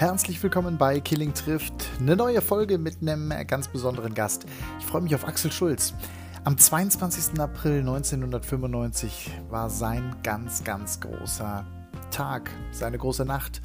Herzlich willkommen bei Killing trifft. Eine neue Folge mit einem ganz besonderen Gast. Ich freue mich auf Axel Schulz. Am 22. April 1995 war sein ganz, ganz großer Tag, seine große Nacht.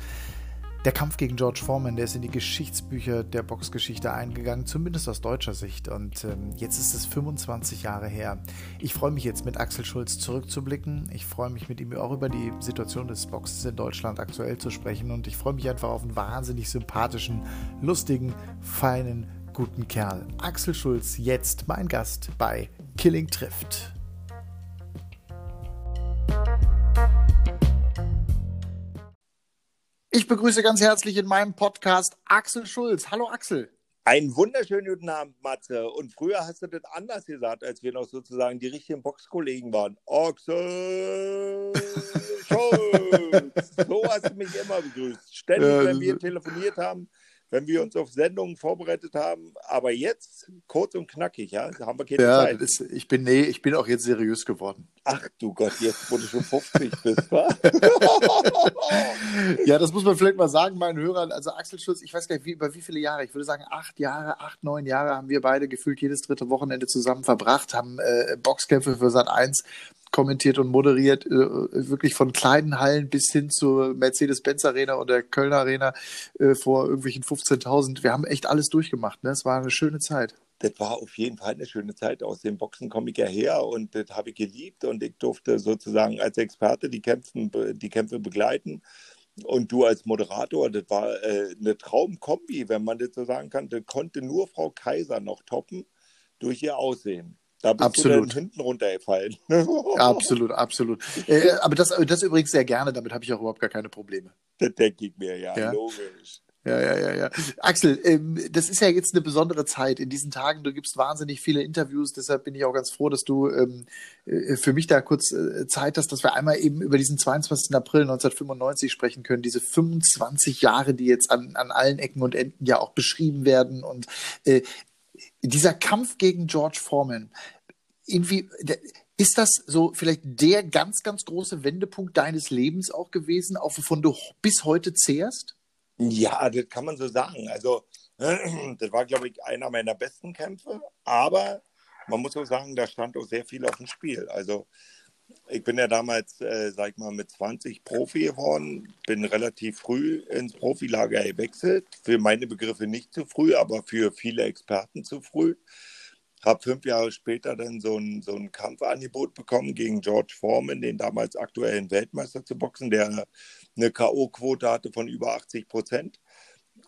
Der Kampf gegen George Foreman, der ist in die Geschichtsbücher der Boxgeschichte eingegangen, zumindest aus deutscher Sicht. Und ähm, jetzt ist es 25 Jahre her. Ich freue mich jetzt mit Axel Schulz zurückzublicken. Ich freue mich mit ihm auch über die Situation des Boxens in Deutschland aktuell zu sprechen. Und ich freue mich einfach auf einen wahnsinnig sympathischen, lustigen, feinen, guten Kerl. Axel Schulz, jetzt mein Gast bei Killing trifft. Ich begrüße ganz herzlich in meinem Podcast Axel Schulz. Hallo Axel. Einen wunderschönen guten Abend, Matze. Und früher hast du das anders gesagt, als wir noch sozusagen die richtigen Boxkollegen waren. Axel Schulz. so hast du mich immer begrüßt. Ständig, wenn wir telefoniert haben, wenn wir uns auf Sendungen vorbereitet haben. Aber jetzt kurz und knackig, ja, haben wir keine ja, Zeit. Ist, ich bin nee, ich bin auch jetzt seriös geworden. Ach du Gott, jetzt wo du schon 50 bist, wa? ja, das muss man vielleicht mal sagen, meinen Hörern. Also Axel Schulz, ich weiß gar nicht, wie, über wie viele Jahre. Ich würde sagen, acht Jahre, acht, neun Jahre haben wir beide gefühlt jedes dritte Wochenende zusammen verbracht, haben äh, Boxkämpfe für Sat 1 kommentiert und moderiert, äh, wirklich von kleinen Hallen bis hin zur Mercedes-Benz Arena und der Kölner Arena äh, vor irgendwelchen 15.000. Wir haben echt alles durchgemacht. Ne? Es war eine schöne Zeit. Das war auf jeden Fall eine schöne Zeit. Aus dem Boxen komme ich ja her und das habe ich geliebt und ich durfte sozusagen als Experte die, Kämpfen, die Kämpfe begleiten. Und du als Moderator, das war äh, eine Traumkombi, wenn man das so sagen kann. Das konnte nur Frau Kaiser noch toppen durch ihr Aussehen. Da bist absolut. du dann hinten runtergefallen. absolut, absolut. Äh, aber das, das übrigens sehr gerne, damit habe ich auch überhaupt gar keine Probleme. Das denke ich mir, ja, ja. logisch. Ja, ja, ja, ja. Axel, ähm, das ist ja jetzt eine besondere Zeit in diesen Tagen. Du gibst wahnsinnig viele Interviews, deshalb bin ich auch ganz froh, dass du ähm, äh, für mich da kurz äh, Zeit hast, dass wir einmal eben über diesen 22. April 1995 sprechen können. Diese 25 Jahre, die jetzt an, an allen Ecken und Enden ja auch beschrieben werden. Und äh, dieser Kampf gegen George Foreman, irgendwie, ist das so vielleicht der ganz, ganz große Wendepunkt deines Lebens auch gewesen, auch wovon du bis heute zehrst? Ja, das kann man so sagen. Also, das war, glaube ich, einer meiner besten Kämpfe, aber man muss auch sagen, da stand auch sehr viel auf dem Spiel. Also, ich bin ja damals, äh, sag ich mal, mit 20 Profi geworden, bin relativ früh ins Profilager gewechselt. Für meine Begriffe nicht zu früh, aber für viele Experten zu früh. Habe fünf Jahre später dann so ein, so ein Kampfangebot bekommen gegen George Foreman, den damals aktuellen Weltmeister zu boxen, der eine K.O.-Quote hatte von über 80 Prozent.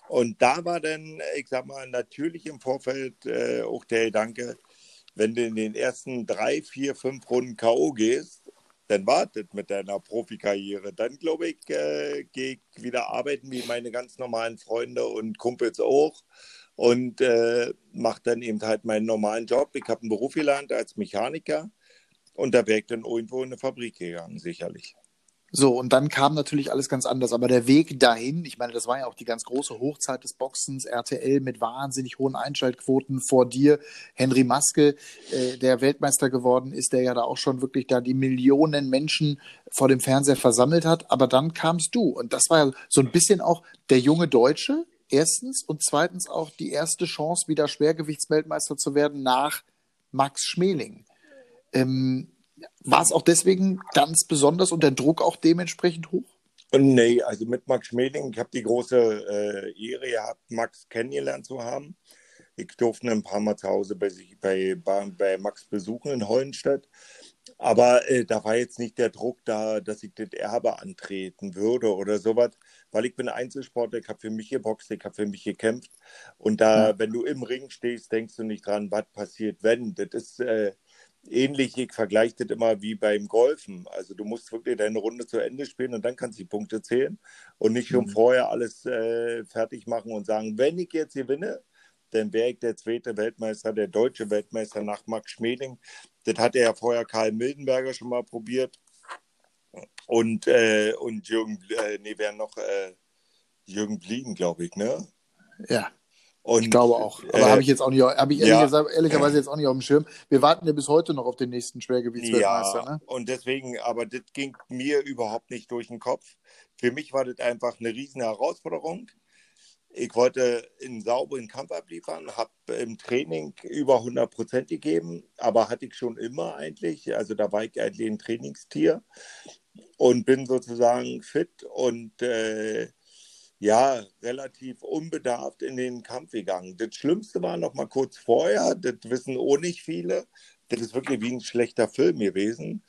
Und da war dann, ich sag mal, natürlich im Vorfeld äh, auch der Gedanke, wenn du in den ersten drei, vier, fünf Runden K.O. gehst, dann wartet mit deiner Profikarriere. Dann, glaube ich, äh, gehe ich wieder arbeiten wie meine ganz normalen Freunde und Kumpels auch und äh, mache dann eben halt meinen normalen Job. Ich habe einen Beruf gelernt als Mechaniker und da wäre ich dann irgendwo in eine Fabrik gegangen, sicherlich. So, und dann kam natürlich alles ganz anders. Aber der Weg dahin, ich meine, das war ja auch die ganz große Hochzeit des Boxens, RTL mit wahnsinnig hohen Einschaltquoten vor dir, Henry Maske, äh, der Weltmeister geworden ist, der ja da auch schon wirklich da die Millionen Menschen vor dem Fernseher versammelt hat. Aber dann kamst du. Und das war ja so ein bisschen auch der junge Deutsche, erstens und zweitens auch die erste Chance, wieder Schwergewichtsweltmeister zu werden nach Max Schmeling. Ähm, war es auch deswegen ganz besonders und der Druck auch dementsprechend hoch? Nee, also mit Max Schmeling, ich habe die große äh, Ehre gehabt, Max kennengelernt zu haben. Ich durfte ein paar Mal zu Hause bei, sich, bei, bei Max besuchen in Hollenstedt. Aber äh, da war jetzt nicht der Druck da, dass ich das Erbe antreten würde oder sowas, weil ich bin Einzelsportler, ich habe für mich geboxt, ich habe für mich gekämpft. Und da, ja. wenn du im Ring stehst, denkst du nicht dran, was passiert, wenn. Das ist äh, ähnlich, ich vergleiche das immer wie beim Golfen. Also du musst wirklich deine Runde zu Ende spielen und dann kannst du die Punkte zählen und nicht schon mhm. vorher alles äh, fertig machen und sagen, wenn ich jetzt gewinne, dann wäre ich der zweite Weltmeister, der deutsche Weltmeister nach Max Schmeling. Das hatte ja vorher Karl Mildenberger schon mal probiert. Und, äh, und Jürgen, äh, nee, wer noch? Äh, Jürgen Bliegen, glaube ich, ne? Ja. Und, ich glaube auch. Aber äh, habe ich jetzt auch nicht, habe ich ehrlich ja, gesagt, ehrlicherweise jetzt auch nicht auf dem Schirm. Wir warten ja bis heute noch auf den nächsten Schwergewichtsweltmeister. Ja, ne? und deswegen, aber das ging mir überhaupt nicht durch den Kopf. Für mich war das einfach eine riesen Herausforderung. ich wollte einen sauberen Kampf abliefern, habe im Training über 100 Prozent gegeben, aber hatte ich schon immer eigentlich. Also da war ich eigentlich ein Trainingstier und bin sozusagen fit und äh, ja, relativ unbedarft in den Kampf gegangen. Das Schlimmste war noch mal kurz vorher, das wissen auch nicht viele, das ist wirklich wie ein schlechter Film gewesen,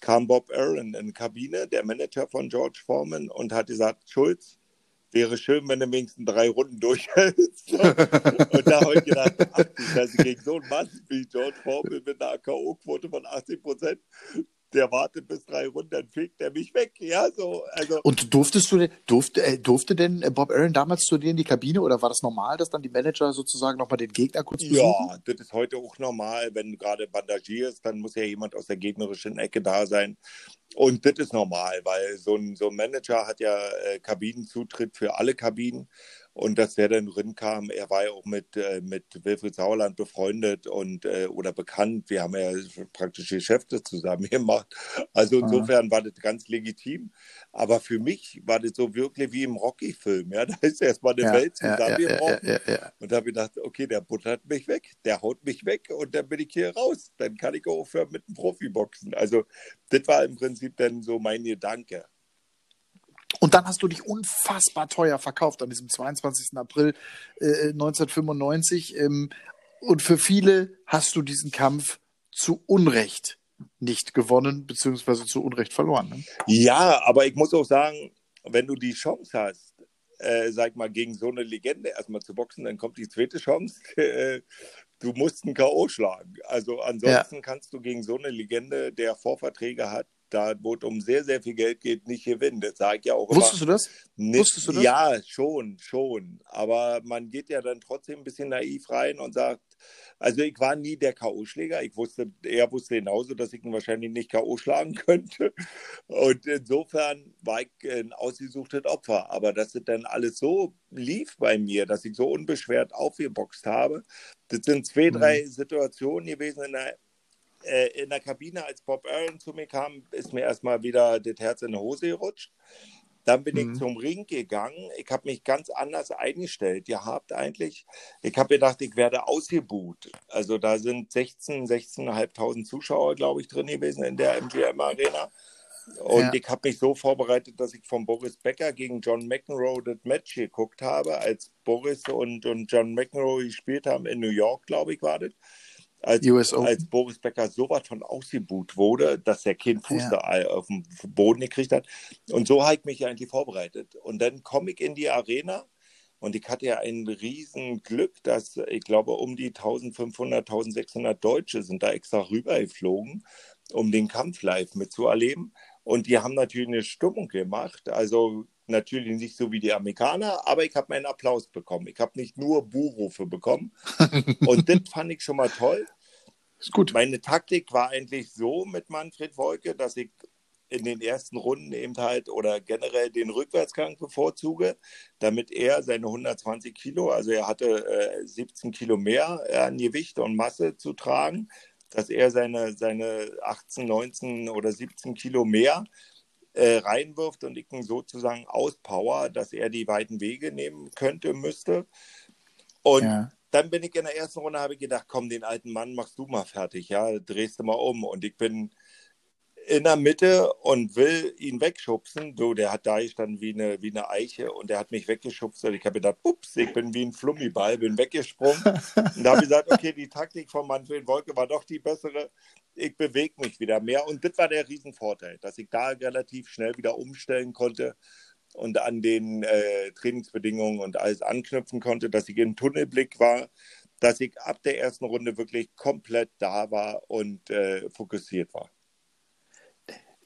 kam Bob Aaron in die Kabine, der Manager von George Foreman, und hat gesagt, Schulz, wäre schön, wenn du wenigstens drei Runden durchhältst. und da habe ich gedacht, ach Scheiße, gegen so einen Mann wie George Foreman mit einer K.O.-Quote von 80 Prozent, der wartet bis drei Runden, dann fegt er mich weg. Ja, so, also. Und durftest du, durfte, äh, durfte denn äh, Bob Aaron damals zu dir in die Kabine oder war das normal, dass dann die Manager sozusagen nochmal den Gegner kurz besuchen? Ja, das ist heute auch normal. Wenn gerade bandagierst, dann muss ja jemand aus der gegnerischen Ecke da sein. Und das ist normal, weil so ein, so ein Manager hat ja äh, Kabinenzutritt für alle Kabinen und dass der dann drin kam, er war ja auch mit, äh, mit Wilfried Sauerland befreundet und äh, oder bekannt. Wir haben ja praktisch Geschäfte zusammen gemacht. Also insofern war das ganz legitim. Aber für mich war das so wirklich wie im Rocky-Film. Ja? Da ist erstmal eine ja, Welt zusammengebrochen. Ja, ja, und da habe ich gedacht, okay, der buttert mich weg, der haut mich weg und dann bin ich hier raus. Dann kann ich aufhören mit dem Profiboxen. Also das war im Prinzip dann so mein Gedanke. Und dann hast du dich unfassbar teuer verkauft an diesem 22. April äh, 1995. Ähm, und für viele hast du diesen Kampf zu Unrecht nicht gewonnen, beziehungsweise zu Unrecht verloren. Ne? Ja, aber ich muss auch sagen, wenn du die Chance hast, äh, sag mal, gegen so eine Legende erstmal zu boxen, dann kommt die zweite Chance. Äh, du musst einen K.O. schlagen. Also ansonsten ja. kannst du gegen so eine Legende, der Vorverträge hat, da wo es um sehr, sehr viel Geld geht, nicht gewinnen. Das sage ich ja auch Wusstest immer. du das? Nicht, Wusstest du das? Ja, schon, schon. Aber man geht ja dann trotzdem ein bisschen naiv rein und sagt, also ich war nie der K.O.-Schläger. Ich wusste, er wusste genauso, dass ich ihn wahrscheinlich nicht K.O. schlagen könnte. Und insofern war ich ein ausgesuchtes Opfer. Aber dass es dann alles so lief bei mir, dass ich so unbeschwert aufgeboxt habe, das sind zwei, mhm. drei Situationen gewesen in der in der Kabine, als Bob Aaron zu mir kam, ist mir erstmal wieder das Herz in die Hose gerutscht. Dann bin mhm. ich zum Ring gegangen. Ich habe mich ganz anders eingestellt. Ihr habt eigentlich, ich habe gedacht, ich werde ausgebuht. Also da sind 16, 16.500 Zuschauer, glaube ich, drin gewesen in der MGM Arena. Und ja. ich habe mich so vorbereitet, dass ich von Boris Becker gegen John McEnroe das Match geguckt habe, als Boris und, und John McEnroe gespielt haben in New York, glaube ich, war das als, als Boris Becker so was von ausgebuht wurde, dass er keinen Fuß ja. da auf dem Boden gekriegt hat. Und so habe ich mich eigentlich vorbereitet. Und dann komme ich in die Arena und ich hatte ja ein riesen Glück, dass ich glaube, um die 1500, 1600 Deutsche sind da extra rübergeflogen, um den Kampf live mitzuerleben. Und die haben natürlich eine Stimmung gemacht. Also natürlich nicht so wie die Amerikaner, aber ich habe meinen Applaus bekommen. Ich habe nicht nur Buhrufe bekommen. Und das fand ich schon mal toll. Ist gut. Meine Taktik war eigentlich so mit Manfred Wolke, dass ich in den ersten Runden eben halt oder generell den Rückwärtsgang bevorzuge, damit er seine 120 Kilo, also er hatte äh, 17 Kilo mehr an Gewicht und Masse zu tragen, dass er seine, seine 18, 19 oder 17 Kilo mehr äh, reinwirft und ich ihn sozusagen auspower, dass er die weiten Wege nehmen könnte, müsste. Und ja. dann bin ich in der ersten Runde, habe ich gedacht, komm, den alten Mann machst du mal fertig, ja, drehst du mal um. Und ich bin in der Mitte und will ihn wegschubsen. So, der hat da gestanden wie eine, wie eine Eiche und der hat mich weggeschubst und ich habe gedacht, ups, ich bin wie ein Flummiball, bin weggesprungen. und da habe ich gesagt, okay, die Taktik von Manfred Wolke war doch die bessere. Ich bewege mich wieder mehr und das war der Riesenvorteil, dass ich da relativ schnell wieder umstellen konnte und an den äh, Trainingsbedingungen und alles anknüpfen konnte, dass ich in Tunnelblick war, dass ich ab der ersten Runde wirklich komplett da war und äh, fokussiert war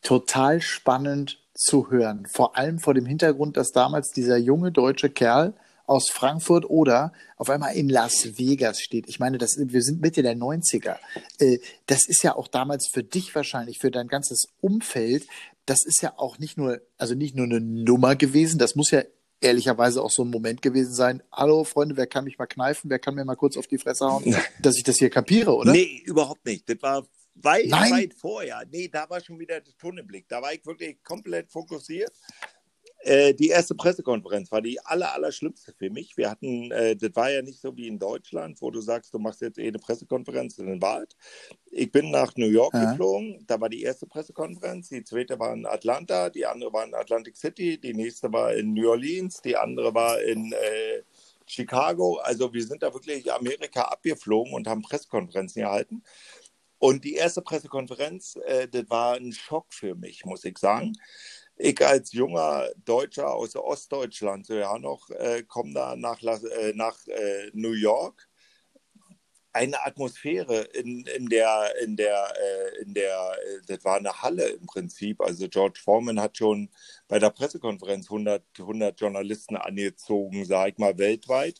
total spannend zu hören. Vor allem vor dem Hintergrund, dass damals dieser junge deutsche Kerl aus Frankfurt oder auf einmal in Las Vegas steht. Ich meine, das, wir sind Mitte der 90er. Äh, das ist ja auch damals für dich wahrscheinlich, für dein ganzes Umfeld, das ist ja auch nicht nur, also nicht nur eine Nummer gewesen, das muss ja ehrlicherweise auch so ein Moment gewesen sein. Hallo Freunde, wer kann mich mal kneifen? Wer kann mir mal kurz auf die Fresse hauen, dass ich das hier kapiere, oder? Nee, überhaupt nicht. Das war Weit, Nein. weit vorher. Nee, da war schon wieder der Tunnelblick. Da war ich wirklich komplett fokussiert. Äh, die erste Pressekonferenz war die aller, aller schlimmste für mich. Wir hatten, äh, das war ja nicht so wie in Deutschland, wo du sagst, du machst jetzt eh eine Pressekonferenz in den Wald. Ich bin nach New York ja. geflogen, da war die erste Pressekonferenz, die zweite war in Atlanta, die andere war in Atlantic City, die nächste war in New Orleans, die andere war in äh, Chicago. Also wir sind da wirklich Amerika abgeflogen und haben Pressekonferenzen gehalten. Und die erste Pressekonferenz, äh, das war ein Schock für mich, muss ich sagen. Ich als junger Deutscher aus Ostdeutschland, so ja noch, äh, komme da nach, äh, nach äh, New York. Eine Atmosphäre in, in der, in der, äh, in der, äh, das war eine Halle im Prinzip. Also George Foreman hat schon bei der Pressekonferenz 100, 100 Journalisten angezogen, sag ich mal, weltweit.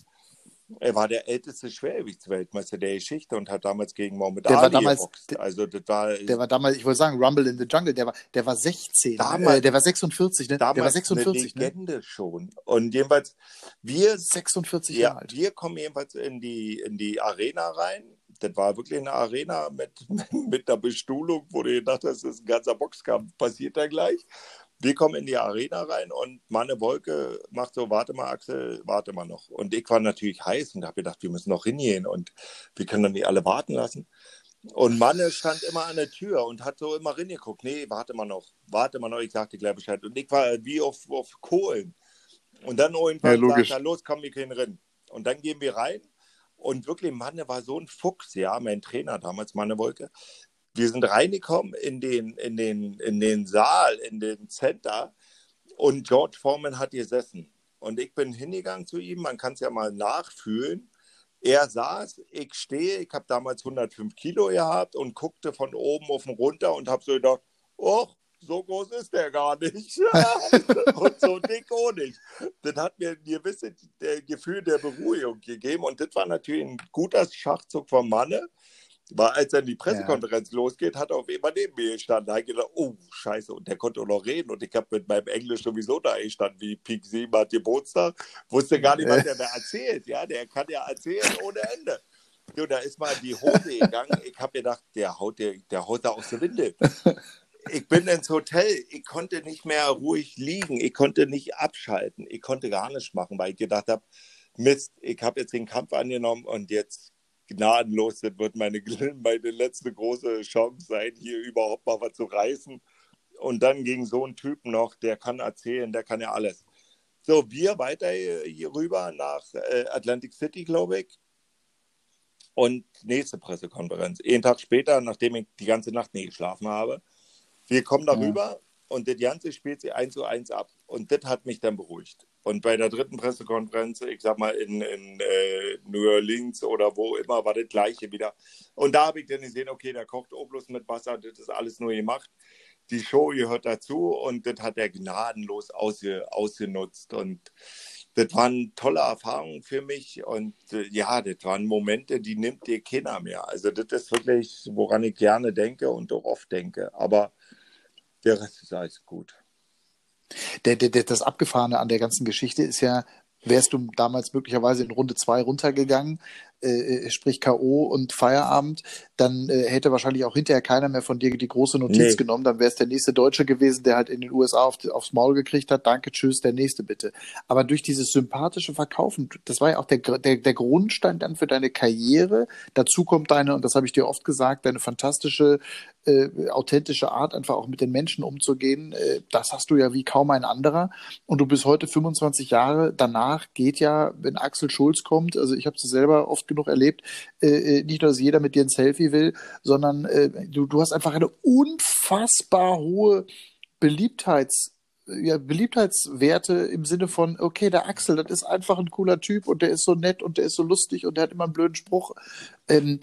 Er war der älteste Schwergewichtsweltmeister der Geschichte und hat damals gegen Mohamed der Ali war damals, geboxt. Also das war, der war damals, ich wollte sagen, Rumble in the Jungle, der war, der war 16, ne? damals, äh, der war 46, ne? Damals der war 46, eine ne? Legende ne? schon. Und jedenfalls, wir 46 ja, Jahre alt. Wir kommen jedenfalls in die, in die Arena rein. Das war wirklich eine Arena mit, mit einer Bestuhlung, wo du gedacht hast, das ist ein ganzer Boxkampf, passiert da gleich. Wir kommen in die Arena rein und Manne Wolke macht so, warte mal, Axel, warte mal noch. Und ich war natürlich heiß und habe gedacht, wir müssen noch hingehen und wir können doch nicht alle warten lassen. Und Manne stand immer an der Tür und hat so immer reingeguckt. Nee, warte mal noch, warte mal noch, ich sagte gleich Bescheid. Und ich war wie auf, auf Kohlen. Und dann irgendwann ja, sagt er, los, komm, wir gehen rein. Und dann gehen wir rein und wirklich, Manne war so ein Fuchs, ja, mein Trainer damals, Manne Wolke wir sind reingekommen in den, in, den, in den Saal, in den Center und George Foreman hat gesessen. Und ich bin hingegangen zu ihm, man kann es ja mal nachfühlen. Er saß, ich stehe, ich habe damals 105 Kilo gehabt und guckte von oben auf ihn runter und habe so gedacht, oh, so groß ist der gar nicht. und so dick auch nicht. Das hat mir ein gewisses Gefühl der Beruhigung gegeben. Und das war natürlich ein guter Schachzug vom Manne, weil als dann die Pressekonferenz ja. losgeht, hat er auf einmal neben mir gestanden. Da habe ich gedacht, oh, scheiße. Und der konnte auch noch reden. Und ich habe mit meinem Englisch sowieso da gestanden, wie Pink 7 hat Geburtstag. Wusste gar nicht, was der da erzählt. Ja, der kann ja erzählen ohne Ende. So, da ist mal die Hose gegangen. Ich habe gedacht, der haut, der, der haut da aus der Windel. Ich bin ins Hotel. Ich konnte nicht mehr ruhig liegen. Ich konnte nicht abschalten. Ich konnte gar nichts machen, weil ich gedacht habe, Mist, ich habe jetzt den Kampf angenommen und jetzt gnadenlos. Das wird meine, meine letzte große Chance sein, hier überhaupt mal was zu reißen. Und dann gegen so einen Typen noch, der kann erzählen, der kann ja alles. So, wir weiter hier rüber nach äh, Atlantic City, glaube ich. Und nächste Pressekonferenz. Einen Tag später, nachdem ich die ganze Nacht nicht geschlafen habe. Wir kommen darüber ja. und das Ganze spielt sie eins zu eins ab. Und das hat mich dann beruhigt. Und bei der dritten Pressekonferenz, ich sag mal in, in äh, New Orleans oder wo immer, war das gleiche wieder. Und da habe ich dann gesehen, okay, der kocht Oblus mit Wasser, das ist alles nur gemacht. Die Show gehört dazu und das hat er gnadenlos ausge, ausgenutzt. Und das waren tolle Erfahrungen für mich. Und äh, ja, das waren Momente, die nimmt dir keiner mehr. Also das ist wirklich, woran ich gerne denke und auch oft denke. Aber der Rest ist alles gut. Der, der, der, das Abgefahrene an der ganzen Geschichte ist ja, wärst du damals möglicherweise in Runde zwei runtergegangen, äh, äh sprich K.O. und Feierabend, dann äh, hätte wahrscheinlich auch hinterher keiner mehr von dir die große Notiz nee. genommen. Dann wäre es der nächste Deutsche gewesen, der halt in den USA auf, aufs Maul gekriegt hat. Danke, tschüss, der nächste bitte. Aber durch dieses sympathische Verkaufen, das war ja auch der, der, der Grundstein dann für deine Karriere. Dazu kommt deine, und das habe ich dir oft gesagt, deine fantastische, äh, authentische Art, einfach auch mit den Menschen umzugehen. Äh, das hast du ja wie kaum ein anderer. Und du bist heute 25 Jahre. Danach geht ja, wenn Axel Schulz kommt, also ich habe es selber oft genug erlebt, äh, äh, nicht nur, dass jeder mit dir ein Selfie will, sondern äh, du, du hast einfach eine unfassbar hohe Beliebtheits, ja, Beliebtheitswerte im Sinne von, okay, der Axel, das ist einfach ein cooler Typ und der ist so nett und der ist so lustig und der hat immer einen blöden Spruch. Ähm,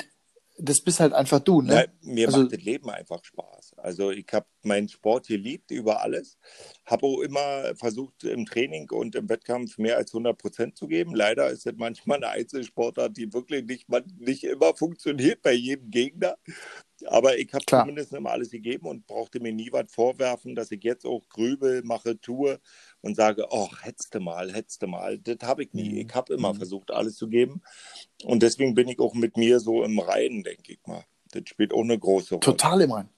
das bist halt einfach du, ne? Ja, mir also, macht das Leben einfach Spaß. Also ich habe meinen Sport geliebt über alles, habe auch immer versucht im Training und im Wettkampf mehr als 100 Prozent zu geben. Leider ist das manchmal eine Einzelsportart, die wirklich nicht, nicht immer funktioniert bei jedem Gegner. Aber ich habe zumindest immer alles gegeben und brauchte mir nie was vorwerfen, dass ich jetzt auch grübel, mache, tue und sage, oh, hetzte mal, hetzte mal. Das habe ich nie. Mhm. Ich habe immer mhm. versucht, alles zu geben. Und deswegen bin ich auch mit mir so im Reinen, denke ich mal. Das spielt auch eine große Rolle. Total im Reinen.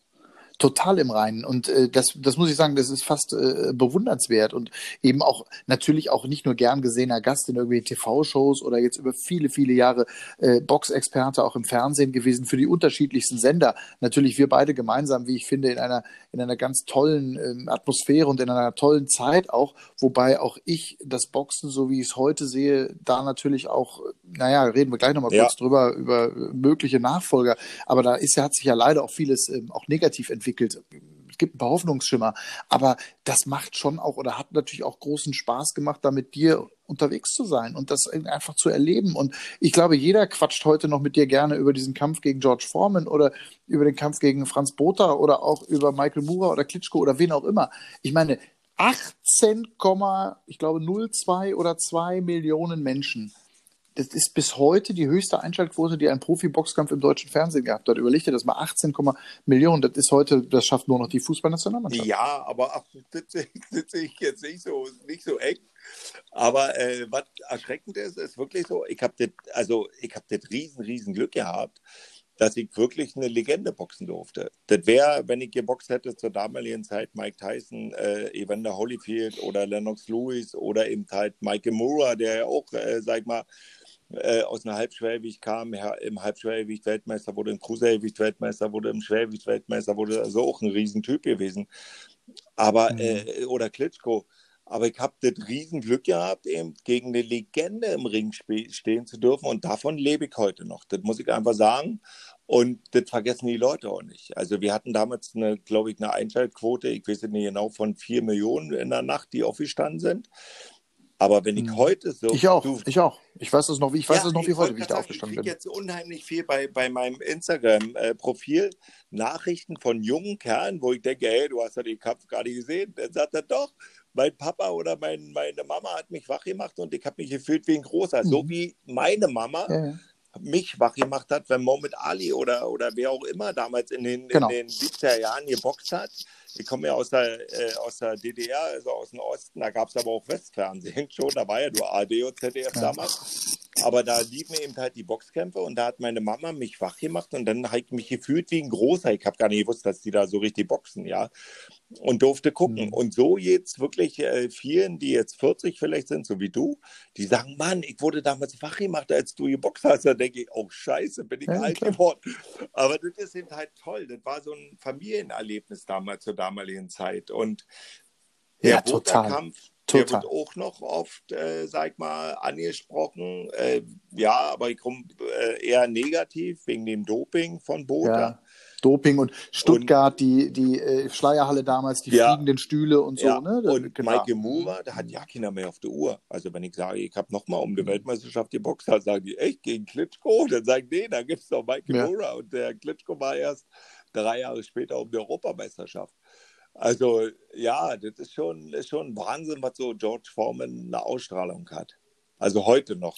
Total im Reinen. Und äh, das, das muss ich sagen, das ist fast äh, bewundernswert und eben auch natürlich auch nicht nur gern gesehener Gast in irgendwie TV-Shows oder jetzt über viele, viele Jahre äh, Boxexperte auch im Fernsehen gewesen für die unterschiedlichsten Sender. Natürlich wir beide gemeinsam, wie ich finde, in einer, in einer ganz tollen äh, Atmosphäre und in einer tollen Zeit auch, wobei auch ich das Boxen, so wie ich es heute sehe, da natürlich auch, naja, reden wir gleich nochmal ja. kurz drüber, über mögliche Nachfolger. Aber da ist ja, hat sich ja leider auch vieles ähm, auch negativ entwickelt. Es gibt ein paar Hoffnungsschimmer, aber das macht schon auch oder hat natürlich auch großen Spaß gemacht, da mit dir unterwegs zu sein und das einfach zu erleben. Und ich glaube, jeder quatscht heute noch mit dir gerne über diesen Kampf gegen George Foreman oder über den Kampf gegen Franz Botha oder auch über Michael Mura oder Klitschko oder wen auch immer. Ich meine, 18, ich glaube 0,2 oder 2 Millionen Menschen das ist bis heute die höchste Einschaltquote, die ein Profi-Boxkampf im deutschen Fernsehen gehabt hat. Überleg dir das mal, 18, Millionen. Das ist heute, das schafft nur noch die Fußballnationalmannschaft. Ja, aber das, das sehe ich jetzt nicht so, nicht so eng. Aber äh, was erschreckend ist, ist wirklich so, ich habe das, also ich habe das riesen, riesen Glück gehabt, dass ich wirklich eine Legende boxen durfte. Das wäre, wenn ich geboxt hätte zur damaligen Zeit Mike Tyson, äh, Evander Holyfield oder Lennox Lewis oder eben halt Mike Mura, der ja auch, äh, sag ich mal, äh, aus einer Halbschwergewicht kam, im Halbschwergewicht Weltmeister wurde, im Cruisergewicht Weltmeister wurde, im Schwergewicht Weltmeister wurde, also auch ein Riesentyp gewesen. Aber, mhm. äh, oder Klitschko. Aber ich habe das Riesenglück gehabt, eben gegen eine Legende im Ring stehen zu dürfen. Und davon lebe ich heute noch. Das muss ich einfach sagen. Und das vergessen die Leute auch nicht. Also wir hatten damals, eine, glaube ich, eine Einschaltquote, ich weiß nicht genau, von vier Millionen in der Nacht, die aufgestanden sind. Aber wenn ich hm. heute so. Ich auch, du, ich auch. Ich weiß es noch, wie ich weiß ja, es noch wie heute, wie ich da aufgestanden bin. Ich jetzt unheimlich viel bei, bei meinem Instagram-Profil Nachrichten von jungen Kerlen, wo ich denke, hey, du hast ja den Kampf gerade gesehen. Dann sagt er doch, mein Papa oder mein, meine Mama hat mich wach gemacht und ich habe mich gefühlt wie ein Großer. Mhm. So wie meine Mama ja. Mich wach gemacht hat, wenn Mohamed Ali oder, oder wer auch immer damals in den, genau. in den 70er Jahren geboxt hat ich komme ja aus der, äh, aus der DDR, also aus dem Osten, da gab es aber auch Westfernsehen schon, da war ja nur AD und ZDF ja. damals. Aber da liefen eben halt die Boxkämpfe und da hat meine Mama mich wach gemacht und dann habe ich mich gefühlt wie ein Großer. Ich habe gar nicht gewusst, dass die da so richtig boxen, ja. Und durfte gucken. Mhm. Und so jetzt wirklich äh, vielen, die jetzt 40 vielleicht sind, so wie du, die sagen, Mann, ich wurde damals wach gemacht, als du geboxt hast. Da denke ich, oh Scheiße, bin ich ja, alt klar. geworden. Aber das ist eben halt toll. Das war so ein Familienerlebnis damals zur damaligen Zeit. Und der ja, total. Der wird auch noch oft, äh, sag mal, angesprochen. Äh, ja, aber ich komme äh, eher negativ wegen dem Doping von Bota. Ja. Doping und Stuttgart, und, die, die äh, Schleierhalle damals, die ja, fliegenden Stühle und so. Ja. Ne? und genau. Maike Mura, da hat ja keiner mehr auf der Uhr. Also wenn ich sage, ich habe nochmal um die mhm. Weltmeisterschaft geboxt, dann sagen die, echt, gegen Klitschko? Dann sagen die, nee, da gibt es doch Maike ja. Mura. Und der Klitschko war erst drei Jahre später um die Europameisterschaft. Also ja, das ist schon, ist schon Wahnsinn, was so George Foreman eine Ausstrahlung hat. Also heute noch.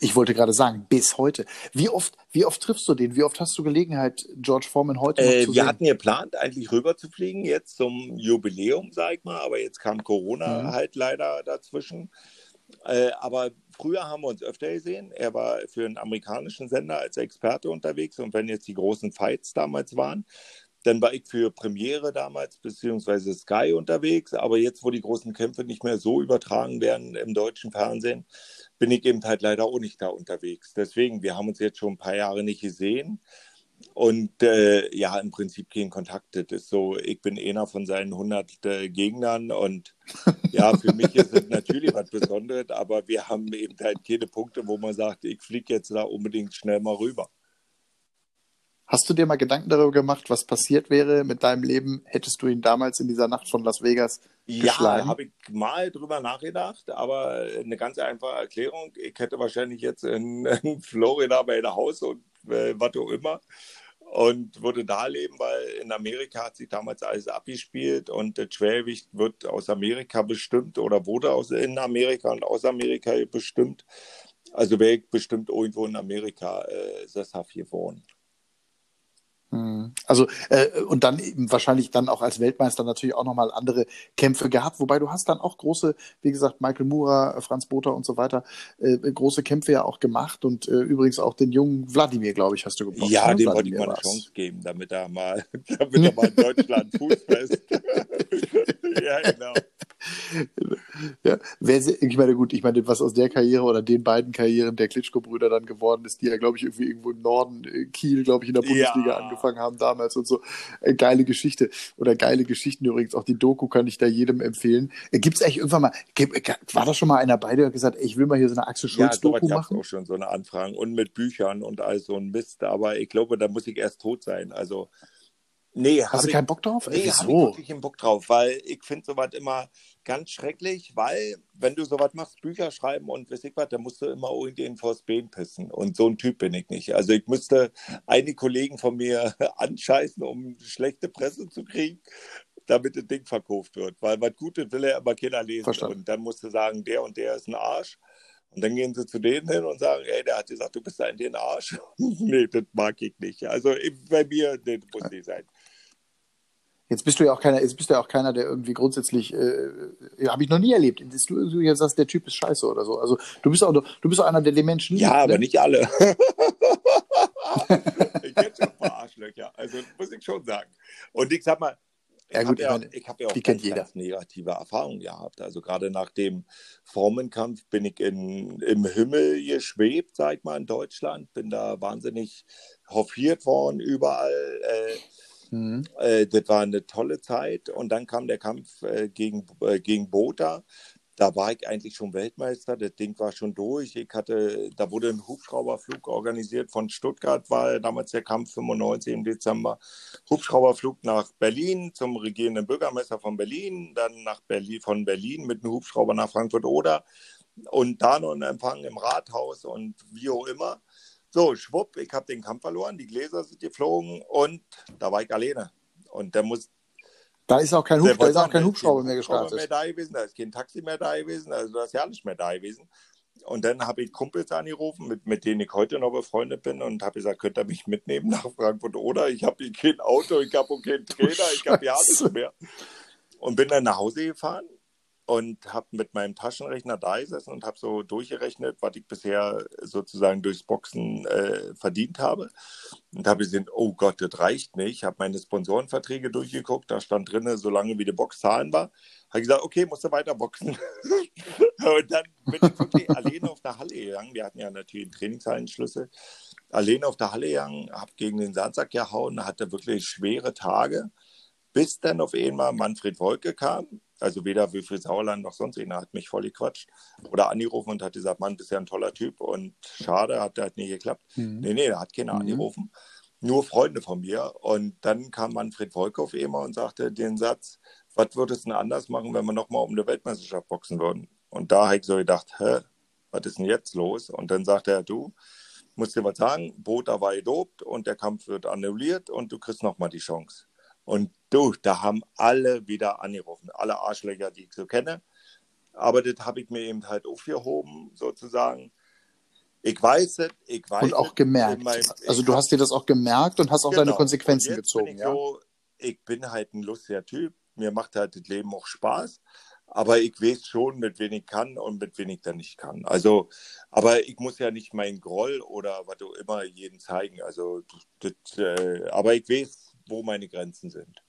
Ich wollte gerade sagen, bis heute. Wie oft, wie oft triffst du den? Wie oft hast du Gelegenheit, George Foreman heute noch äh, zu wir sehen? Wir hatten geplant, eigentlich rüber zu fliegen, jetzt zum Jubiläum, sag ich mal, aber jetzt kam Corona mhm. halt leider dazwischen. Äh, aber früher haben wir uns öfter gesehen. Er war für einen amerikanischen Sender als Experte unterwegs und wenn jetzt die großen Fights damals waren, dann war ich für Premiere damals, beziehungsweise Sky unterwegs. Aber jetzt, wo die großen Kämpfe nicht mehr so übertragen werden im deutschen Fernsehen, bin ich eben halt leider auch nicht da unterwegs. Deswegen, wir haben uns jetzt schon ein paar Jahre nicht gesehen. Und äh, ja, im Prinzip kein Kontakt. Das ist so, ich bin einer von seinen 100 äh, Gegnern und ja, für mich ist es natürlich was Besonderes, aber wir haben eben halt keine Punkte, wo man sagt, ich fliege jetzt da unbedingt schnell mal rüber. Hast du dir mal Gedanken darüber gemacht, was passiert wäre mit deinem Leben, hättest du ihn damals in dieser Nacht von Las Vegas geschlagen? Ja, habe ich mal drüber nachgedacht, aber eine ganz einfache Erklärung. Ich hätte wahrscheinlich jetzt in, in Florida bei der Haus und äh, was auch immer und würde da leben, weil in Amerika hat sich damals alles abgespielt und das Schwergewicht wird aus Amerika bestimmt oder wurde aus, in Amerika und aus Amerika bestimmt. Also wäre ich bestimmt irgendwo in Amerika äh, sesshaft geworden. Hm. Also äh, und dann eben wahrscheinlich dann auch als Weltmeister natürlich auch nochmal andere Kämpfe gehabt, wobei du hast dann auch große, wie gesagt, Michael Mura, Franz Botha und so weiter, äh, große Kämpfe ja auch gemacht und äh, übrigens auch den jungen Wladimir, glaube ich, hast du gebrochen. Ja, ne? dem wollte ich mal eine Chance geben, damit er mal, damit er mal in Deutschland Fuß fest. ja, genau. Ja, ich meine, gut, ich meine, was aus der Karriere oder den beiden Karrieren der Klitschko-Brüder dann geworden ist, die ja, glaube ich, irgendwie irgendwo im Norden, äh, Kiel, glaube ich, in der Bundesliga ja. angefangen haben damals und so. Äh, geile Geschichte. Oder geile Geschichten übrigens. Auch die Doku kann ich da jedem empfehlen. Äh, Gibt es eigentlich irgendwann mal, war da schon mal einer bei, der gesagt, ich will mal hier so eine Axel Schulz-Doku ja, machen? auch schon so eine Anfrage und mit Büchern und all so ein Mist. Aber ich glaube, da muss ich erst tot sein. Also, Nee, Hast du keinen Bock drauf? Nee, habe ich wirklich keinen Bock drauf, weil ich finde sowas immer ganz schrecklich, weil wenn du sowas machst, Bücher schreiben und weiß ich was, dann musst du immer irgendwen vors Bein pissen. Und so ein Typ bin ich nicht. Also ich müsste einige Kollegen von mir anscheißen, um schlechte Presse zu kriegen, damit das Ding verkauft wird. Weil was Gutes will er immer keiner lesen. Verstanden. Und dann musst du sagen, der und der ist ein Arsch. Und dann gehen sie zu denen hin und sagen, ey, der hat gesagt, du bist da in den Arsch. nee, das mag ich nicht. Also bei mir, das muss nicht sein. Jetzt bist du ja auch keiner, jetzt bist du ja auch keiner, der irgendwie grundsätzlich, äh, habe ich noch nie erlebt, dass du, du jetzt sagst, der Typ ist scheiße oder so. Also du bist auch, du bist auch einer, der die Menschen. Ja, aber ne? nicht alle. ich kenne schon ein paar Arschlöcher, also muss ich schon sagen. Und ich sag mal, ich ja, habe ja, hab ja auch ganz, ganz, negative Erfahrungen gehabt. Also gerade nach dem Formenkampf bin ich in, im Himmel geschwebt, sag ich mal, in Deutschland. Bin da wahnsinnig hofiert worden überall. Äh, Mhm. Äh, das war eine tolle Zeit. Und dann kam der Kampf äh, gegen, äh, gegen Bota. Da war ich eigentlich schon Weltmeister. Das Ding war schon durch. Ich hatte, da wurde ein Hubschrauberflug organisiert von Stuttgart, war damals der Kampf 95 im Dezember. Hubschrauberflug nach Berlin zum regierenden Bürgermeister von Berlin, dann nach Berlin, von Berlin mit einem Hubschrauber nach Frankfurt-Oder und da noch ein Empfang im Rathaus und wie auch immer. So, schwupp, ich habe den Kampf verloren, die Gläser sind geflogen und da war ich alleine. Und der muss. Da ist auch kein, Hub, da ist auch kein Hubschrauber mehr gestartet. Mehr da gewesen, da ist kein Taxi mehr da gewesen, also da ist ja nicht mehr da gewesen. Und dann habe ich Kumpels angerufen, mit, mit denen ich heute noch befreundet bin und habe gesagt, könnt ihr mich mitnehmen nach Frankfurt oder? Ich habe hier kein Auto, ich habe auch keinen Trainer, ich habe ja nichts mehr. Und bin dann nach Hause gefahren und habe mit meinem Taschenrechner da gesessen und habe so durchgerechnet, was ich bisher sozusagen durchs Boxen äh, verdient habe. Und habe gesehen, oh Gott, das reicht nicht. Ich habe meine Sponsorenverträge durchgeguckt, da stand drin, solange wie die Box zahlen war. Habe gesagt, okay, musst du weiter boxen. und dann bin ich wirklich alleine auf der Halle gegangen. Wir hatten ja natürlich einen Trainingshallenschlüssel. Alleine auf der Halle gegangen, habe gegen den Sandsack gehauen, hatte wirklich schwere Tage. Bis dann auf einmal Manfred Wolke kam also weder Wilfried Sauerland noch sonst einer hat mich voll gequatscht oder angerufen und hat gesagt, Mann, bist ja ein toller Typ und schade, hat halt nicht geklappt. Mhm. Nee, nee, da hat keiner mhm. angerufen. Nur Freunde von mir. Und dann kam Manfred Wolkow immer und sagte den Satz, was würdest du denn anders machen, wenn wir nochmal um eine Weltmeisterschaft boxen würden? Und da habe ich so gedacht, hä, was ist denn jetzt los? Und dann sagte er, du, musst dir was sagen, Bota war gedopt und der Kampf wird annulliert und du kriegst nochmal die Chance. Und du, da haben alle wieder angerufen, alle Arschlöcher, die ich so kenne. Aber das habe ich mir eben halt aufgehoben, sozusagen. Ich weiß es, ich weiß Und auch gemerkt. Meinem, also du hast dir das auch gemerkt und hast auch genau. deine Konsequenzen gezogen. Bin ja? So, ich bin halt ein lustiger Typ. Mir macht halt das Leben auch Spaß. Aber ich weiß schon, mit wem ich kann und mit wem ich dann nicht kann. Also, aber ich muss ja nicht meinen Groll oder was auch immer jeden zeigen. Also, das, äh, aber ich weiß, wo meine Grenzen sind.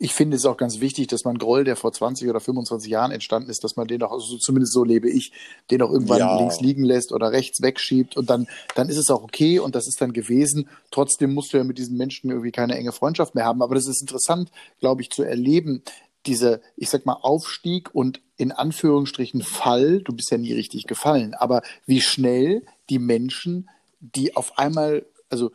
Ich finde es auch ganz wichtig, dass man Groll, der vor 20 oder 25 Jahren entstanden ist, dass man den auch, also zumindest so lebe ich, den auch irgendwann ja. links liegen lässt oder rechts wegschiebt und dann, dann ist es auch okay und das ist dann gewesen. Trotzdem musst du ja mit diesen Menschen irgendwie keine enge Freundschaft mehr haben. Aber das ist interessant, glaube ich, zu erleben, diese, ich sag mal, Aufstieg und in Anführungsstrichen Fall, du bist ja nie richtig gefallen, aber wie schnell die Menschen, die auf einmal, also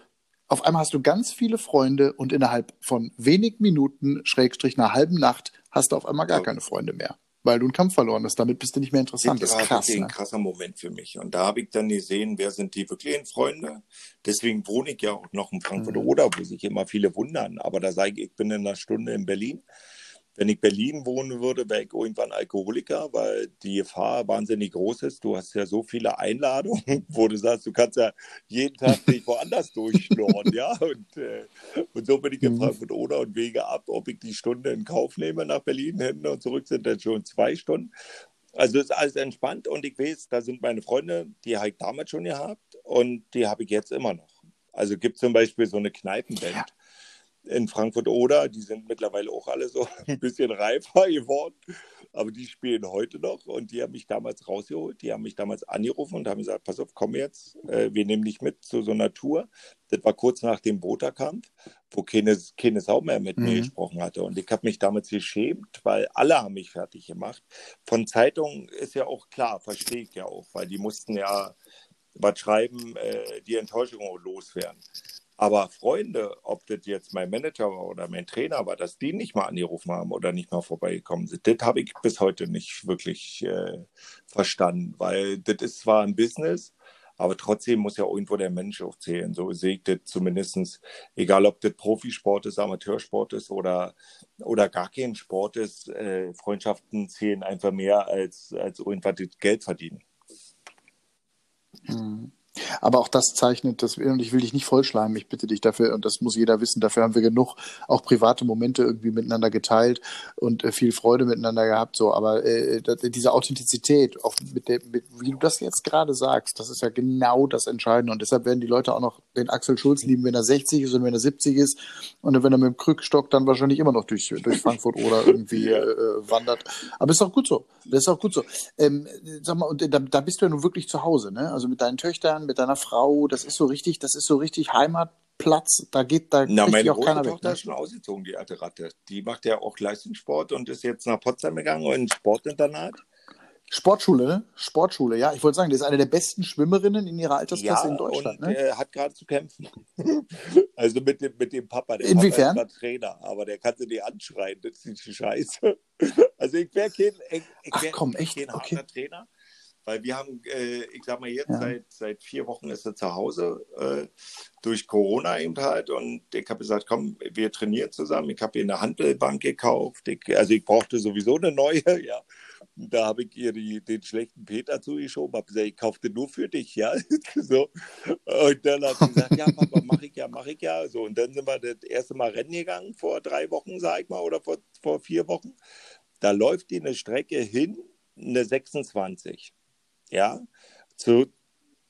auf einmal hast du ganz viele Freunde und innerhalb von wenig Minuten, Schrägstrich einer halben Nacht, hast du auf einmal gar keine Freunde mehr. Weil du einen Kampf verloren hast. Damit bist du nicht mehr interessant. Das, das ist krass. Ne? ein krasser Moment für mich. Und da habe ich dann gesehen, wer sind die wirklichen Freunde. Deswegen wohne ich ja auch noch in Frankfurt mhm. oder, wo sich immer viele wundern. Aber da sage ich, ich bin in einer Stunde in Berlin. Wenn ich Berlin wohnen würde, wäre ich irgendwann Alkoholiker, weil die Gefahr wahnsinnig groß ist. Du hast ja so viele Einladungen, wo du sagst, du kannst ja jeden Tag dich woanders durchschnorren, ja. Und, äh, und so bin ich in mhm. Frankfurt oder und wege ab, ob ich die Stunde in Kauf nehme nach Berlin hin und zurück sind dann schon zwei Stunden. Also ist alles entspannt und ich weiß, da sind meine Freunde, die habe ich damals schon gehabt und die habe ich jetzt immer noch. Also gibt zum Beispiel so eine Kneipenband. Ja in Frankfurt oder, die sind mittlerweile auch alle so ein bisschen reifer geworden, aber die spielen heute noch und die haben mich damals rausgeholt, die haben mich damals angerufen und haben gesagt, pass auf, komm jetzt, äh, wir nehmen dich mit zu so einer Tour. Das war kurz nach dem Boterkampf, wo keine, keine Sau mehr mit mhm. mir gesprochen hatte und ich habe mich damals geschämt, weil alle haben mich fertig gemacht. Von Zeitungen ist ja auch klar, verstehe ich ja auch, weil die mussten ja was schreiben, äh, die Enttäuschung loswerden. Aber Freunde, ob das jetzt mein Manager war oder mein Trainer war, dass die nicht mal angerufen haben oder nicht mal vorbeigekommen sind, das habe ich bis heute nicht wirklich äh, verstanden, weil das ist zwar ein Business, aber trotzdem muss ja irgendwo der Mensch auch zählen. So sehe ich das zumindest, egal ob das Profisport ist, Amateursport ist oder, oder gar kein Sport ist, äh, Freundschaften zählen einfach mehr als, als irgendwas Geld verdienen. Mhm. Aber auch das zeichnet, das, und ich will dich nicht vollschleimen, ich bitte dich dafür, und das muss jeder wissen, dafür haben wir genug auch private Momente irgendwie miteinander geteilt und äh, viel Freude miteinander gehabt, so, aber äh, diese Authentizität, auch mit der, mit, wie du das jetzt gerade sagst, das ist ja genau das Entscheidende und deshalb werden die Leute auch noch den Axel Schulz lieben, wenn er 60 ist und wenn er 70 ist und wenn er mit dem Krückstock dann wahrscheinlich immer noch durch, durch Frankfurt oder irgendwie äh, äh, wandert. Aber ist auch gut so, das ist auch gut so. Ähm, sag mal, und da, da bist du ja nun wirklich zu Hause, ne? Also mit deinen Töchtern, mit deiner Frau, das ist so richtig, das ist so richtig Heimatplatz. Da geht da Na, meine auch keiner Tochter ne? ist schon ausgezogen, die alte Ratte. Die macht ja auch Leistungssport und ist jetzt nach Potsdam gegangen und Sportinternat. Sportschule, ne? Sportschule, ja. Ich wollte sagen, die ist eine der besten Schwimmerinnen in ihrer Altersklasse ja, in Deutschland. Und, ne? äh, hat gerade zu kämpfen. also mit dem, mit dem Papa. Der Inwiefern? Papa ist Trainer, aber der kann sie nicht anschreien. Das ist die Scheiße. Also ich wäre kein, ich, ich wär, Ach komm, echt? kein okay. Trainer. Weil wir haben, äh, ich sag mal jetzt, ja. seit, seit vier Wochen ist er zu Hause, äh, durch Corona eben halt. Und ich habe gesagt, komm, wir trainieren zusammen. Ich habe ihr eine Handelbank gekauft. Ich, also ich brauchte sowieso eine neue, ja. Da habe ich ihr die, den schlechten Peter zugeschoben, habe gesagt, ich kaufte nur für dich, ja. so. Und dann hat sie gesagt, ja, Papa, mach ich ja, mach ich ja. So, und dann sind wir das erste Mal Rennen gegangen, vor drei Wochen, sag ich mal, oder vor, vor vier Wochen. Da läuft die eine Strecke hin, eine 26 ja, zu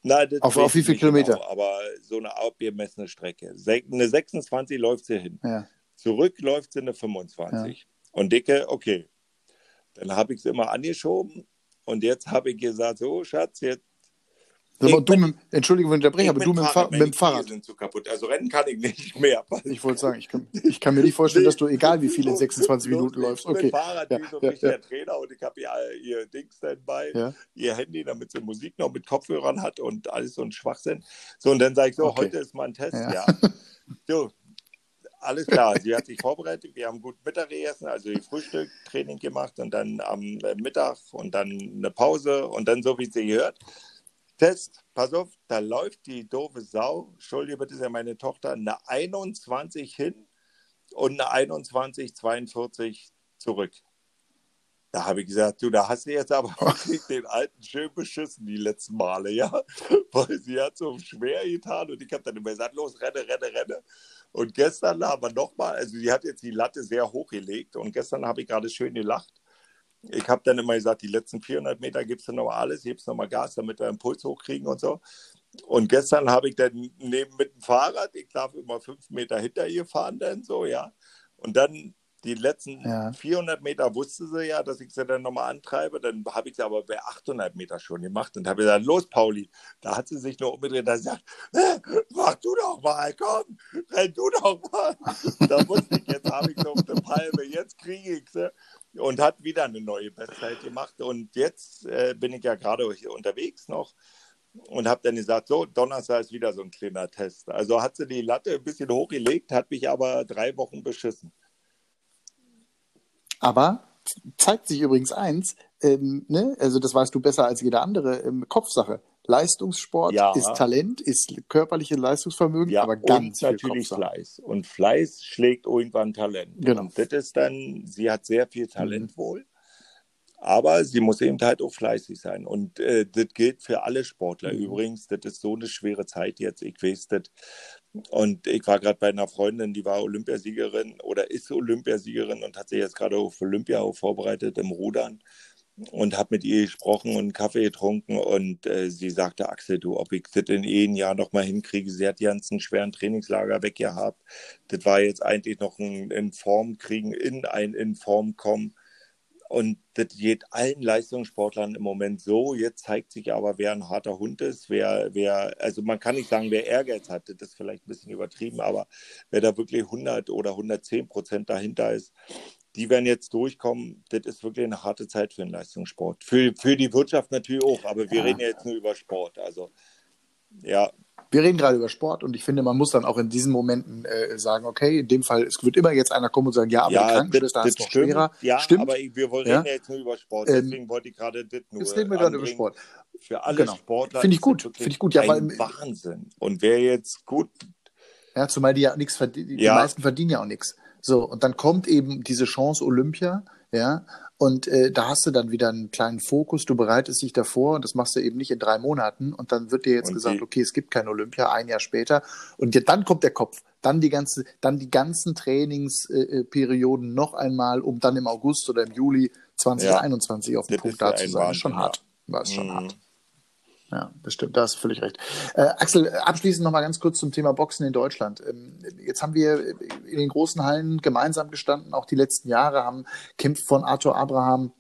na, auf, auf wie viele Kilometer? Genau, aber so eine abgemessene Strecke. Eine 26 läuft sie hin. Ja. Zurück läuft sie eine 25. Ja. Und dicke, okay. Dann habe ich sie immer angeschoben und jetzt habe ich gesagt, so Schatz, jetzt aber du mit, Entschuldigung, wenn ich unterbreche, aber du mit, Fahrrad, mit dem Fahrrad. sind zu kaputt. Also rennen kann ich nicht mehr. Ich wollte sagen, ich kann, ich kann, mir nicht vorstellen, dass du, egal wie viel in 26 Minuten läufst. Okay. Mit Fahrrad, ja, ja, ja. Trainer und ich habe ihr, ihr Dings dabei, ja. ihr Handy, damit sie Musik noch mit Kopfhörern hat und alles so ein Schwachsinn. So, und dann sage ich so, okay. heute ist mal ein Test, ja. So, alles klar, sie hat sich vorbereitet, wir haben gut Mittag gegessen, also die Frühstücktraining gemacht und dann am Mittag und dann eine Pause und dann so, wie sie hört. Test, pass auf, da läuft die doofe Sau, Entschuldige bitte, ja meine Tochter, eine 21 hin und eine 21, 42 zurück. Da habe ich gesagt, du, da hast du jetzt aber wirklich den Alten schön beschissen die letzten Male, ja. Weil sie hat so schwer getan und ich habe dann immer gesagt, los, renne, renne, renne. Und gestern aber nochmal, also sie hat jetzt die Latte sehr hochgelegt und gestern habe ich gerade schön gelacht ich habe dann immer gesagt, die letzten 400 Meter gibst du noch alles, hebst noch mal Gas, damit wir einen Puls hochkriegen und so. Und gestern habe ich dann neben mit dem Fahrrad, ich darf immer fünf Meter hinter ihr fahren, dann so, ja. Und dann die letzten ja. 400 Meter wusste sie ja, dass ich sie dann nochmal antreibe. Dann habe ich sie aber bei 800 Meter schon gemacht und habe gesagt, los, Pauli. Da hat sie sich nur umgedreht und gesagt, mach du doch mal, komm, renn du doch mal. da wusste ich, jetzt habe ich sie auf der Palme, jetzt kriege ich sie und hat wieder eine neue Bestzeit gemacht. Und jetzt äh, bin ich ja gerade unterwegs noch und habe dann gesagt, so, Donnerstag ist wieder so ein kleiner Test. Also hat sie die Latte ein bisschen hochgelegt, hat mich aber drei Wochen beschissen. Aber zeigt sich übrigens eins, ähm, ne? also das weißt du besser als jeder andere, ähm, Kopfsache. Leistungssport, Ja. ist Talent, ist körperliche Leistungsvermögen, Ja, aber ganz und natürlich. Fleiß. Und Fleiß schlägt irgendwann Talent. Genau. Und das ist dann, sie hat sehr viel Talent Mhm. wohl, aber sie muss eben halt auch fleißig sein. Und äh, das gilt für alle Sportler Mhm. übrigens. Das ist so eine schwere Zeit jetzt. Ich weiß das. Und ich war gerade bei einer Freundin, die war Olympiasiegerin oder ist Olympiasiegerin und hat sich jetzt gerade auf Olympia vorbereitet im Rudern und habe mit ihr gesprochen und Kaffee getrunken und äh, sie sagte, Axel, du, ob ich das in ein Jahr nochmal hinkriege. Sie hat die ganzen schweren Trainingslager weggehabt. Das war jetzt eigentlich noch ein in Form kriegen, in ein in Form kommen. Und das geht allen Leistungssportlern im Moment so. Jetzt zeigt sich aber, wer ein harter Hund ist, wer, wer, also man kann nicht sagen, wer Ehrgeiz hat, das ist vielleicht ein bisschen übertrieben, aber wer da wirklich 100 oder 110 Prozent dahinter ist, die werden jetzt durchkommen. Das ist wirklich eine harte Zeit für den Leistungssport. Für, für die Wirtschaft natürlich auch, aber wir Ja. reden ja jetzt nur über Sport. Also, ja, Wir reden gerade über Sport und ich finde, man muss dann auch in diesen Momenten äh, sagen, okay, in dem Fall, es wird immer jetzt einer kommen und sagen, ja, aber die ja, Krankenschwester hat es noch stimmt. schwerer. Ja, Stimmt. aber wir wollen Ja. jetzt nur über Sport. Ähm, Deswegen wollte ich gerade das nur Jetzt reden wir gerade über. Sport. Für alle Genau. Sportler Finde ich gut. das Finde ich gut. Ja, weil- Wahnsinn. Und wer jetzt gut Ja, zumal die ja nichts verdienen, die meisten verdienen ja auch nichts. So, und dann kommt eben diese Chance Olympia, ja, und äh, da hast du dann wieder einen kleinen Fokus, du bereitest dich davor und das machst du eben nicht in drei Monaten und dann wird dir jetzt Und gesagt, okay, es gibt kein Olympia, ein Jahr später und dann kommt der Kopf, dann die ganze, dann die ganzen Trainingsperioden äh, Perioden noch einmal, um dann im August oder im Juli 2021 auf dem Das Punkt ja da zu ein sein. Ist schon Wahnsinn, hart. War es schon Mhm. hart. Ja, das stimmt, da hast du völlig recht. Äh, Axel, abschließend noch mal ganz kurz zum Thema Boxen in Deutschland. Ähm, jetzt haben wir in den großen Hallen gemeinsam gestanden, auch die letzten Jahre, haben Kämpfe von Arthur Abraham,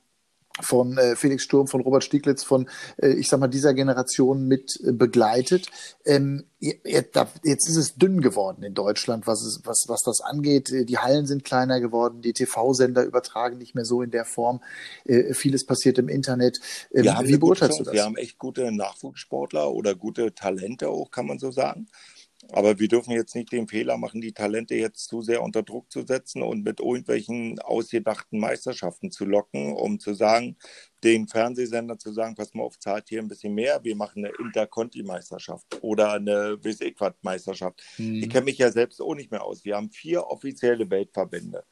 von äh, Felix Sturm, von Robert Stieglitz, von, äh, ich sag mal, dieser Generation mit äh, begleitet. Ähm, jetzt ist es dünn geworden in Deutschland, was, es, was, was das angeht. Äh, Die Hallen sind kleiner geworden, die TV-Sender übertragen nicht mehr so in der Form. Äh, vieles passiert im Internet. Ähm, Wir haben wie beurteilst du das? Wir haben echt gute Nachwuchssportler oder gute Talente auch, kann man so sagen. Aber wir dürfen jetzt nicht den Fehler machen, die Talente jetzt zu sehr unter Druck zu setzen und mit irgendwelchen ausgedachten Meisterschaften zu locken, um zu sagen, den Fernsehsender zu sagen, pass mal auf, zahlt hier ein bisschen mehr, wir machen eine Interconti-Meisterschaft oder eine weiß Meisterschaft. Mhm. Ich kenne mich ja selbst auch nicht mehr aus. Wir haben vier offizielle Weltverbände,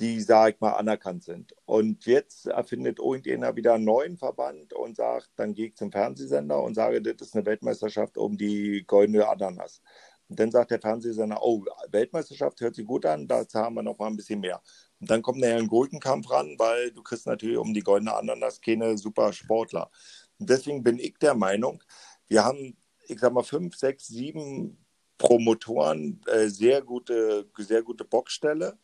die, sag ich mal, anerkannt sind. Und jetzt erfindet irgendjemand wieder einen neuen Verband und sagt, dann gehe ich zum Fernsehsender und sage, das ist eine Weltmeisterschaft um die goldene Ananas. Und dann sagt der Fernsehsender, oh, Weltmeisterschaft hört sich gut an, da zahlen wir noch mal ein bisschen mehr. Und dann kommt nachher ein Gurkenkampf ran, weil du kriegst natürlich um die goldene Ananas keine super Sportler. Und deswegen bin ich der Meinung, wir haben, ich sag mal, fünf, sechs, sieben Promotoren, äh, sehr gute, sehr gute Boxställe.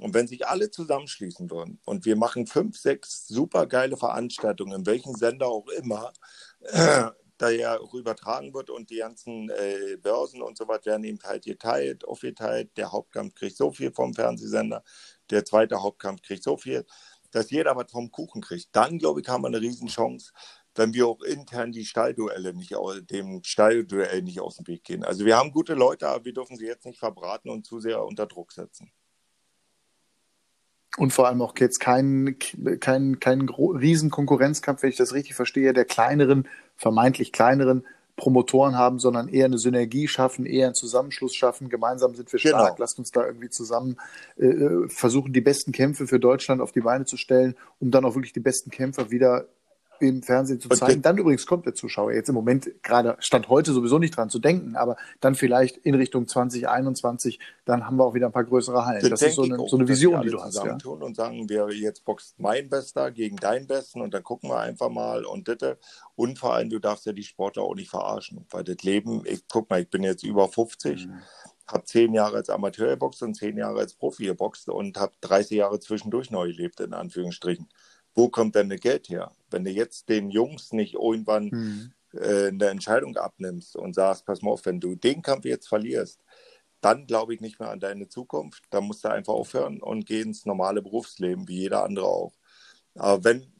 Und wenn sich alle zusammenschließen würden und wir machen fünf, sechs super geile Veranstaltungen, in welchem Sender auch immer, äh, da ja auch übertragen wird und die ganzen äh, Börsen und so weiter werden eben halt geteilt, aufgeteilt. Der Hauptkampf kriegt so viel vom Fernsehsender, der zweite Hauptkampf kriegt so viel, dass jeder was vom Kuchen kriegt. Dann, glaube ich, haben wir eine Riesenchance, wenn wir auch intern die Stallduelle nicht, au- dem Stallduell nicht aus dem Weg gehen. Also wir haben gute Leute, aber wir dürfen sie jetzt nicht verbraten und zu sehr unter Druck setzen. Und vor allem auch jetzt kein, kein, kein gro- riesen Konkurrenzkampf, wenn ich das richtig verstehe, der kleineren, vermeintlich kleineren Promotoren haben, sondern eher eine Synergie schaffen, eher einen Zusammenschluss schaffen. Gemeinsam sind wir Genau. stark. Lasst uns da irgendwie zusammen äh, versuchen, die besten Kämpfe für Deutschland auf die Beine zu stellen, um dann auch wirklich die besten Kämpfer wieder im Fernsehen zu zeigen. Dann übrigens kommt der Zuschauer jetzt im Moment gerade Stand heute sowieso nicht dran zu denken, aber dann vielleicht in Richtung 2021, dann haben wir auch wieder ein paar größere Hallen. Das, ist so eine, auch, so eine Vision, die du hast. Ja? zusammentun und sagen, wir jetzt boxt mein Bester gegen dein Besten und dann gucken wir einfach mal und das. Und vor allem, du darfst ja die Sportler auch nicht verarschen, weil das Leben, ich guck mal, ich bin jetzt über 50, Mhm. habe zehn Jahre als Amateur geboxt und zehn Jahre als Profi geboxt und habe 30 Jahre zwischendurch neu gelebt, in Anführungsstrichen. Wo kommt denn das Geld her? Wenn du jetzt den Jungs nicht irgendwann Mhm. äh, eine Entscheidung abnimmst und sagst, pass mal auf, wenn du den Kampf jetzt verlierst, dann glaube ich nicht mehr an deine Zukunft. Da musst du einfach aufhören und geh ins normale Berufsleben, wie jeder andere auch. Aber wenn,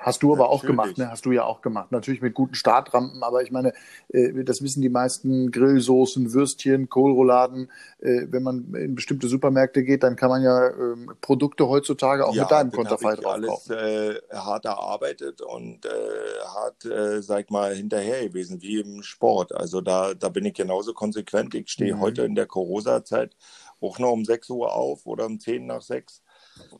Hast du aber Natürlich. auch gemacht, ne? Hast du ja auch gemacht. Natürlich mit guten Startrampen, aber ich meine, äh, das wissen die meisten Grillsoßen, Würstchen, Kohlrouladen. Äh, wenn man in bestimmte Supermärkte geht, dann kann man ja ähm, Produkte heutzutage auch ja, mit deinem Konterfei drauf alles äh, hart erarbeitet und hart, sag ich mal, hinterher gewesen, wie im Sport. Also da, da bin ich genauso konsequent. Ich stehe mhm. heute in der Corona-Zeit auch noch um 6 Uhr auf oder um 10 nach 6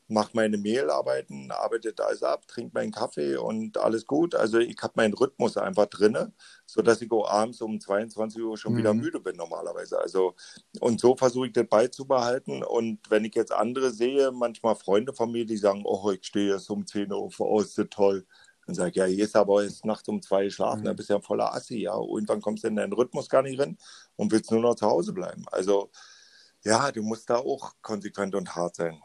mache meine Mehlarbeiten, arbeite alles ab, trinke meinen Kaffee und alles gut. Also ich habe meinen Rhythmus einfach drin, sodass ich auch abends um 22 Uhr schon mhm. wieder müde bin normalerweise. Also und so versuche ich das beizubehalten. Und wenn ich jetzt andere sehe, manchmal Freunde von mir, die sagen, oh, ich stehe jetzt um 10 Uhr vor, oh, ist das toll. Dann sage ich, ja, hier ist aber jetzt nachts um zwei schlafen, mhm. da bist du ja voller Assi, ja. Irgendwann kommst du in deinen Rhythmus gar nicht rein und willst nur noch zu Hause bleiben. Also ja, du musst da auch konsequent und hart sein.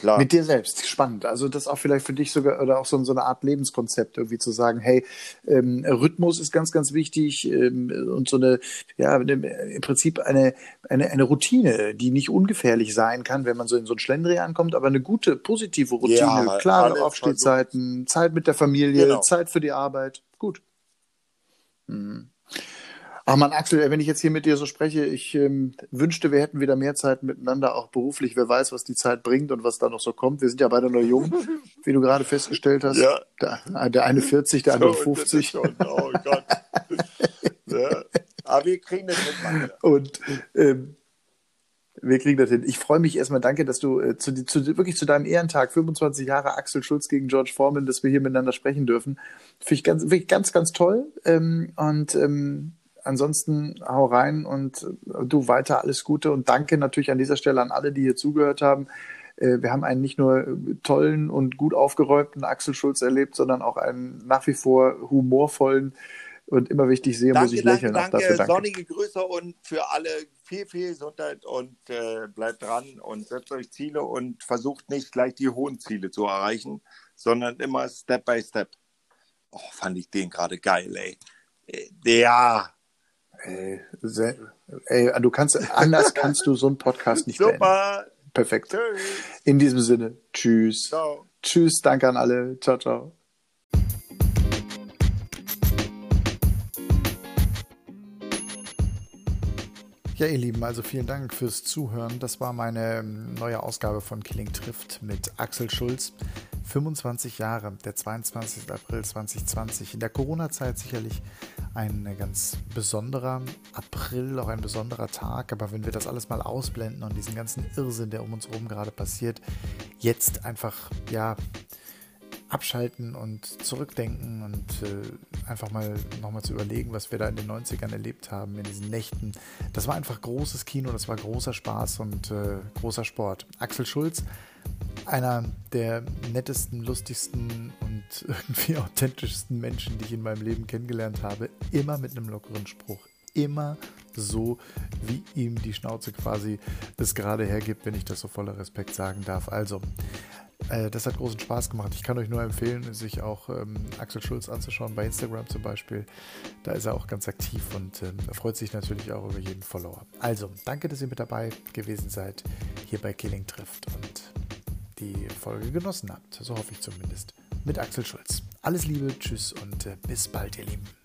Klar. Mit dir selbst. Spannend. Also das auch vielleicht für dich sogar oder auch so, so eine Art Lebenskonzept irgendwie zu sagen, hey, ähm, Rhythmus ist ganz, ganz wichtig ähm, und so eine, ja, im Prinzip eine, eine, eine Routine, die nicht ungefährlich sein kann, wenn man so in so ein Schlendrian kommt, aber eine gute, positive Routine, ja, klare Aufstehzeiten, Zeit mit der Familie, genau. Zeit für die Arbeit. Gut. Mhm. Ach man, Axel, wenn ich jetzt hier mit dir so spreche, ich ähm, wünschte, wir hätten wieder mehr Zeit miteinander, auch beruflich. Wer weiß, was die Zeit bringt und was da noch so kommt. Wir sind ja beide noch jung, wie du gerade festgestellt hast. Ja. Der, der eine 40, der andere 50. Schon, oh Gott. ja. Aber wir kriegen das hin. Und ähm, wir kriegen das hin. Ich freue mich erstmal, danke, dass du äh, zu, zu, wirklich zu deinem Ehrentag, 25 Jahre Axel Schulz gegen George Foreman, dass wir hier miteinander sprechen dürfen. Finde ich ganz, wirklich ganz, ganz toll. Ähm, und ähm, ansonsten hau rein und äh, du weiter alles Gute und danke natürlich an dieser Stelle an alle, die hier zugehört haben. Äh, wir haben einen nicht nur tollen und gut aufgeräumten Axel Schulz erlebt, sondern auch einen nach wie vor humorvollen und immer wichtig sehe, muss ich lächeln. Danke, danke, danke. Sonnige Grüße und für alle viel, viel Gesundheit und äh, bleibt dran und setzt euch Ziele und versucht nicht gleich die hohen Ziele zu erreichen, sondern immer Step by Step. Oh, fand ich den gerade geil, ey. Äh, ja, Ey, sehr, ey, du kannst, anders kannst du so einen Podcast nicht Super. Beenden. Perfekt. Tschüss. In diesem Sinne, tschüss. Ciao. Tschüss, danke an alle. Ciao, ciao. Ja, ihr Lieben, also vielen Dank fürs Zuhören. Das war meine ähm, neue Ausgabe von Killing trifft mit Axel Schulz. 25 Jahre, der 22. April 2020. In der Corona-Zeit sicherlich ein ganz besonderer April, auch ein besonderer Tag. Aber wenn wir das alles mal ausblenden und diesen ganzen Irrsinn, der um uns herum gerade passiert, jetzt einfach, ja, abschalten und zurückdenken und äh, einfach mal nochmal zu überlegen, was wir da in den 90ern erlebt haben, in diesen Nächten. Das war einfach großes Kino, das war großer Spaß und äh, großer Sport. Axel Schulz, einer der nettesten, lustigsten und irgendwie authentischsten Menschen, die ich in meinem Leben kennengelernt habe, immer mit einem lockeren Spruch, immer so, wie ihm die Schnauze quasi es gerade hergibt, wenn ich das so voller Respekt sagen darf. Also, das hat großen Spaß gemacht. Ich kann euch nur empfehlen, sich auch ähm, Axel Schulz anzuschauen, bei Instagram zum Beispiel. Da ist er auch ganz aktiv und ähm, freut sich natürlich auch über jeden Follower. Also, danke, dass ihr mit dabei gewesen seid, hier bei Killing trifft und die Folge genossen habt. So hoffe ich zumindest. Mit Axel Schulz. Alles Liebe, tschüss und äh, bis bald, ihr Lieben.